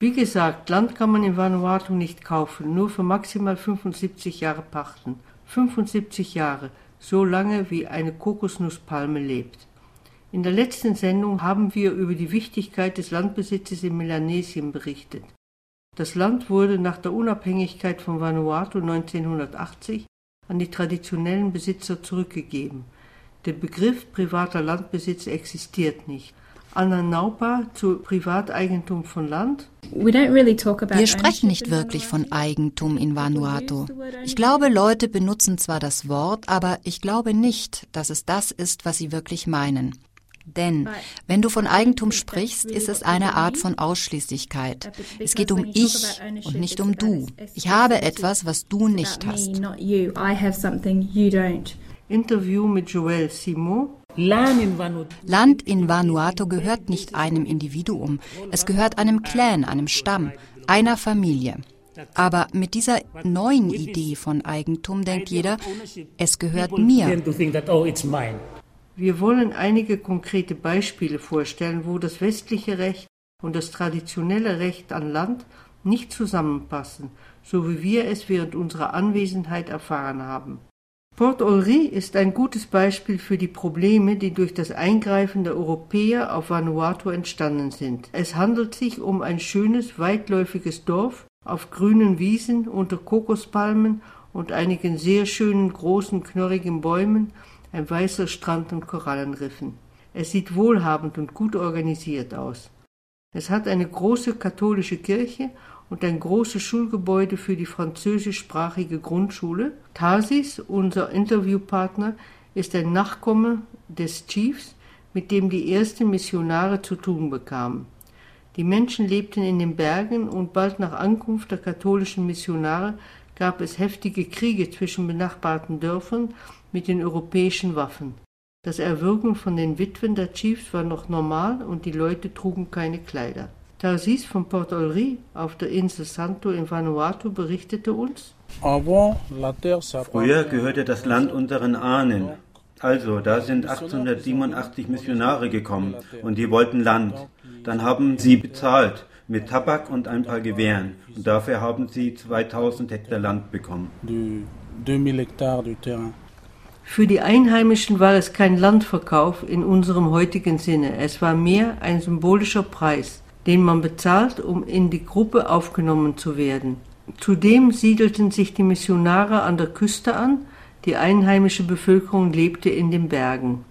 Wie gesagt, Land kann man in Vanuatu nicht kaufen, nur für maximal 75 Jahre pachten. 75 Jahre, so lange wie eine Kokosnusspalme lebt. In der letzten Sendung haben wir über die Wichtigkeit des Landbesitzes in Melanesien berichtet. Das Land wurde nach der Unabhängigkeit von Vanuatu 1980 an die traditionellen Besitzer zurückgegeben. Der Begriff privater Landbesitz existiert nicht. Anna Naupa zu Privateigentum von Land. Wir sprechen nicht wirklich von Eigentum in Vanuatu. Ich glaube, Leute benutzen zwar das Wort, aber ich glaube nicht, dass es das ist, was sie wirklich meinen. Denn wenn du von Eigentum sprichst, ist es eine Art von Ausschließlichkeit. Es geht um ich und nicht um du. Ich habe etwas, was du nicht hast. Interview mit Joel Simon. Land in Vanuatu gehört nicht einem Individuum. Es gehört einem Clan, einem Stamm, einer Familie. Aber mit dieser neuen Idee von Eigentum denkt jeder, es gehört mir. Wir wollen einige konkrete Beispiele vorstellen, wo das westliche Recht und das traditionelle Recht an Land nicht zusammenpassen, so wie wir es während unserer Anwesenheit erfahren haben. Port Olry ist ein gutes Beispiel für die Probleme, die durch das Eingreifen der Europäer auf Vanuatu entstanden sind. Es handelt sich um ein schönes, weitläufiges Dorf auf grünen Wiesen unter Kokospalmen und einigen sehr schönen großen knorrigen Bäumen ein weißer Strand und Korallenriffen. Es sieht wohlhabend und gut organisiert aus. Es hat eine große katholische Kirche und ein großes Schulgebäude für die französischsprachige Grundschule. Tarsis, unser Interviewpartner, ist ein Nachkomme des Chiefs, mit dem die ersten Missionare zu tun bekamen. Die Menschen lebten in den Bergen und bald nach Ankunft der katholischen Missionare gab es heftige Kriege zwischen benachbarten Dörfern mit den europäischen Waffen. Das Erwürgen von den Witwen der Chiefs war noch normal und die Leute trugen keine Kleider. Tarsis von Port Olry auf der Insel Santo in Vanuatu berichtete uns, Früher gehörte das Land unseren Ahnen. Also, da sind 1887 Missionare gekommen und die wollten Land. Dann haben sie bezahlt mit Tabak und ein paar Gewehren. Und dafür haben sie 2000 Hektar Land bekommen. Für die Einheimischen war es kein Landverkauf in unserem heutigen Sinne, es war mehr ein symbolischer Preis, den man bezahlt, um in die Gruppe aufgenommen zu werden. Zudem siedelten sich die Missionare an der Küste an, die einheimische Bevölkerung lebte in den Bergen.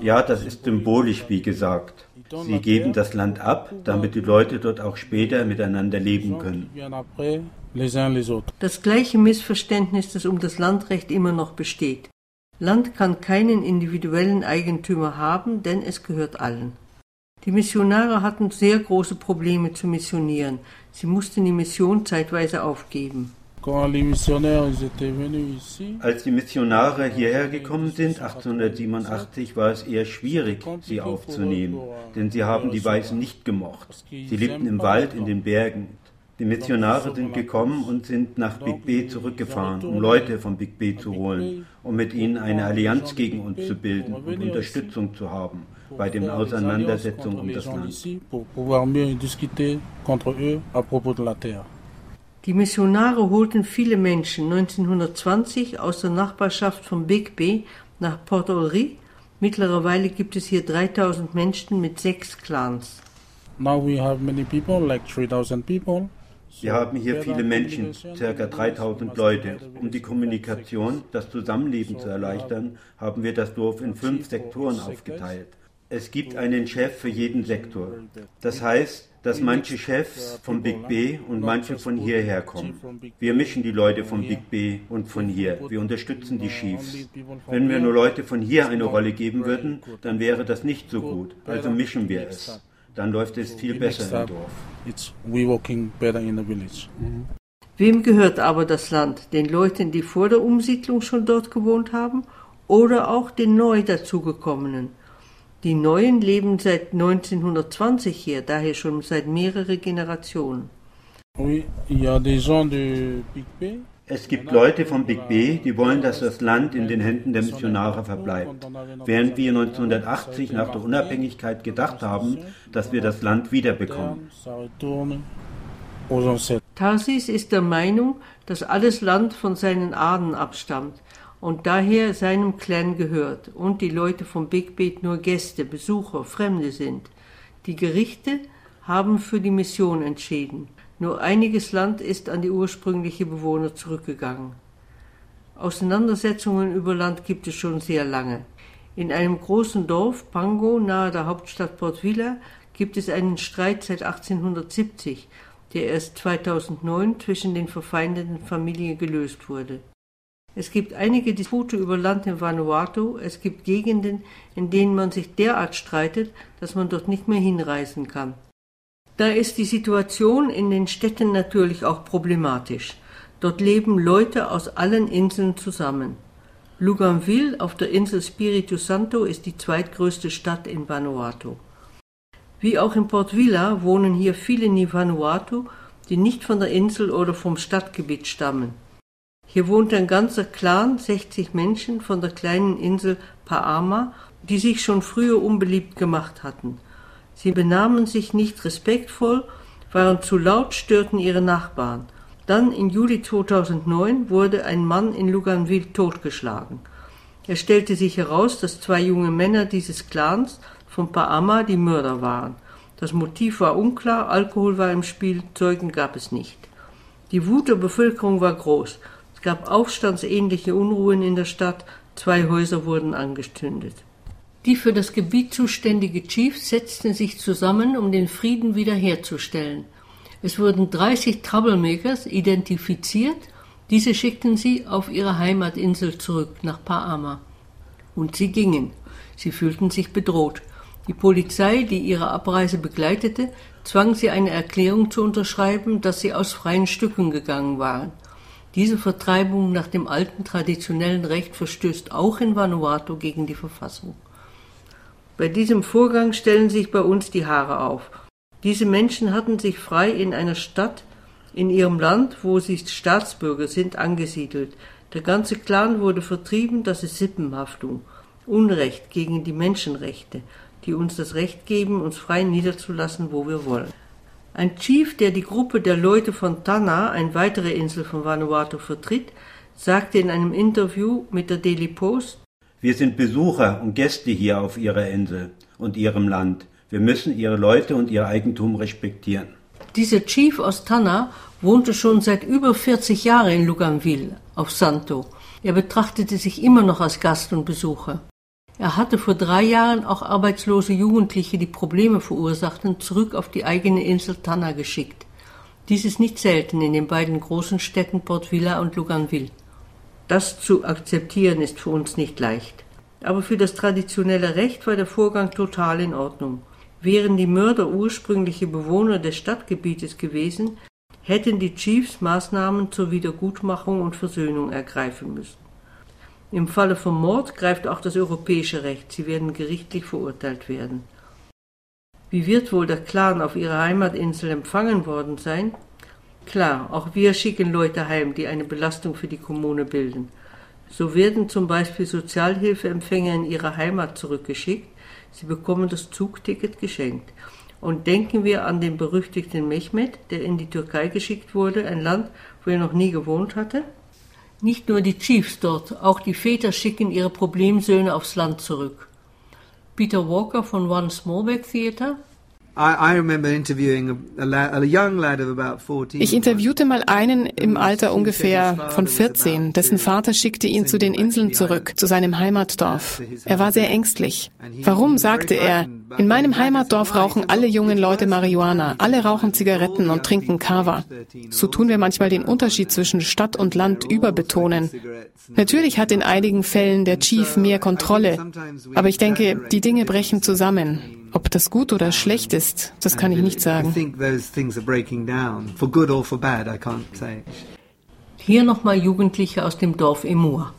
Ja, das ist symbolisch, wie gesagt. Sie geben das Land ab, damit die Leute dort auch später miteinander leben können. Das gleiche Missverständnis, das um das Landrecht immer noch besteht. Land kann keinen individuellen Eigentümer haben, denn es gehört allen. Die Missionare hatten sehr große Probleme zu missionieren. Sie mussten die Mission zeitweise aufgeben. Als die Missionare hierher gekommen sind, 1887, war es eher schwierig, sie aufzunehmen, denn sie haben die Weißen nicht gemocht. Sie lebten im Wald, in den Bergen. Die Missionare sind gekommen und sind nach Big B zurückgefahren, um Leute von Big B zu holen, um mit ihnen eine Allianz gegen uns zu bilden und Unterstützung zu haben bei den Auseinandersetzungen um das Land. Die Missionare holten viele Menschen 1920 aus der Nachbarschaft von Big Bay nach Port Olry. Mittlerweile gibt es hier 3000 Menschen mit sechs Clans. Now we have many people, like 3000 people. Wir haben hier viele Menschen, ca. 3000 Leute. Um die Kommunikation, das Zusammenleben zu erleichtern, haben wir das Dorf in fünf Sektoren aufgeteilt. Es gibt einen Chef für jeden Sektor. Das heißt, dass manche Chefs vom Big B und manche von hierher kommen. Wir mischen die Leute vom Big B und von hier. Wir unterstützen die Chiefs. Wenn wir nur Leute von hier eine Rolle geben würden, dann wäre das nicht so gut. Also mischen wir es. Dann läuft es viel besser im Dorf. Wem gehört aber das Land? Den Leuten, die vor der Umsiedlung schon dort gewohnt haben oder auch den neu dazugekommenen? Die Neuen leben seit 1920 hier, daher schon seit mehreren Generationen. Es gibt Leute vom Big B, die wollen, dass das Land in den Händen der Missionare verbleibt, während wir 1980 nach der Unabhängigkeit gedacht haben, dass wir das Land wiederbekommen. Tarsis ist der Meinung, dass alles Land von seinen Ahnen abstammt und daher seinem Clan gehört und die Leute vom Big Beat nur Gäste, Besucher, Fremde sind. Die Gerichte haben für die Mission entschieden. Nur einiges Land ist an die ursprüngliche Bewohner zurückgegangen. Auseinandersetzungen über Land gibt es schon sehr lange. In einem großen Dorf, Pango, nahe der Hauptstadt Port Vila, gibt es einen Streit seit 1870, der erst 2009 zwischen den verfeindeten Familien gelöst wurde. Es gibt einige Dispute über Land in Vanuatu, es gibt Gegenden, in denen man sich derart streitet, dass man dort nicht mehr hinreisen kann. Da ist die Situation in den Städten natürlich auch problematisch. Dort leben Leute aus allen Inseln zusammen. Luganville auf der Insel Spiritu Santo ist die zweitgrößte Stadt in Vanuatu. Wie auch in Port Vila wohnen hier viele Nivanuatu, die nicht von der Insel oder vom Stadtgebiet stammen. Hier wohnt ein ganzer Clan, 60 Menschen von der kleinen Insel Paama, die sich schon früher unbeliebt gemacht hatten. Sie benahmen sich nicht respektvoll, waren zu laut, störten ihre Nachbarn. Dann im Juli 2009 wurde ein Mann in Luganville totgeschlagen. Es stellte sich heraus, dass zwei junge Männer dieses Clans von Paama die Mörder waren. Das Motiv war unklar, Alkohol war im Spiel, Zeugen gab es nicht. Die Wut der Bevölkerung war groß. Es gab aufstandsähnliche Unruhen in der Stadt, zwei Häuser wurden angestündet. Die für das Gebiet zuständige Chiefs setzten sich zusammen, um den Frieden wiederherzustellen. Es wurden 30 Troublemakers identifiziert, diese schickten sie auf ihre Heimatinsel zurück nach Paama. Und sie gingen. Sie fühlten sich bedroht. Die Polizei, die ihre Abreise begleitete, zwang sie eine Erklärung zu unterschreiben, dass sie aus freien Stücken gegangen waren. Diese Vertreibung nach dem alten traditionellen Recht verstößt auch in Vanuatu gegen die Verfassung. Bei diesem Vorgang stellen sich bei uns die Haare auf. Diese Menschen hatten sich frei in einer Stadt, in ihrem Land, wo sie Staatsbürger sind, angesiedelt. Der ganze Clan wurde vertrieben, das ist Sippenhaftung, Unrecht gegen die Menschenrechte, die uns das Recht geben, uns frei niederzulassen, wo wir wollen. Ein Chief, der die Gruppe der Leute von Tana, eine weitere Insel von Vanuatu, vertritt, sagte in einem Interview mit der Daily Post, wir sind Besucher und Gäste hier auf Ihrer Insel und Ihrem Land. Wir müssen Ihre Leute und Ihr Eigentum respektieren. Dieser Chief aus Tanna wohnte schon seit über 40 Jahren in Luganville auf Santo. Er betrachtete sich immer noch als Gast und Besucher. Er hatte vor drei Jahren auch arbeitslose Jugendliche, die Probleme verursachten, zurück auf die eigene Insel Tanna geschickt. Dies ist nicht selten in den beiden großen Städten Port Vila und Luganville. Das zu akzeptieren ist für uns nicht leicht. Aber für das traditionelle Recht war der Vorgang total in Ordnung. Wären die Mörder ursprüngliche Bewohner des Stadtgebietes gewesen, hätten die Chiefs Maßnahmen zur Wiedergutmachung und Versöhnung ergreifen müssen. Im Falle von Mord greift auch das europäische Recht, sie werden gerichtlich verurteilt werden. Wie wird wohl der Clan auf ihrer Heimatinsel empfangen worden sein? Klar, auch wir schicken Leute heim, die eine Belastung für die Kommune bilden. So werden zum Beispiel Sozialhilfeempfänger in ihre Heimat zurückgeschickt, sie bekommen das Zugticket geschenkt. Und denken wir an den berüchtigten Mehmet, der in die Türkei geschickt wurde, ein Land, wo er noch nie gewohnt hatte? Nicht nur die Chiefs dort, auch die Väter schicken ihre Problemsöhne aufs Land zurück. Peter Walker von One Smallback Theater ich interviewte mal einen im Alter ungefähr von 14, dessen Vater schickte ihn zu den Inseln zurück, zu seinem Heimatdorf. Er war sehr ängstlich. Warum, sagte er, in meinem Heimatdorf rauchen alle jungen Leute Marihuana, alle rauchen Zigaretten und trinken Kava. So tun wir manchmal den Unterschied zwischen Stadt und Land überbetonen. Natürlich hat in einigen Fällen der Chief mehr Kontrolle, aber ich denke, die Dinge brechen zusammen. Ob das gut oder schlecht ist, das kann ich nicht sagen. Hier nochmal Jugendliche aus dem Dorf Emur.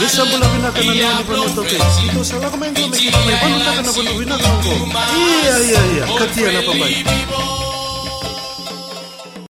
Lisambula vinakananao nipanatake itosalako maingo mikitamaivanu takanavanu vinakako iya iya iya katia na papai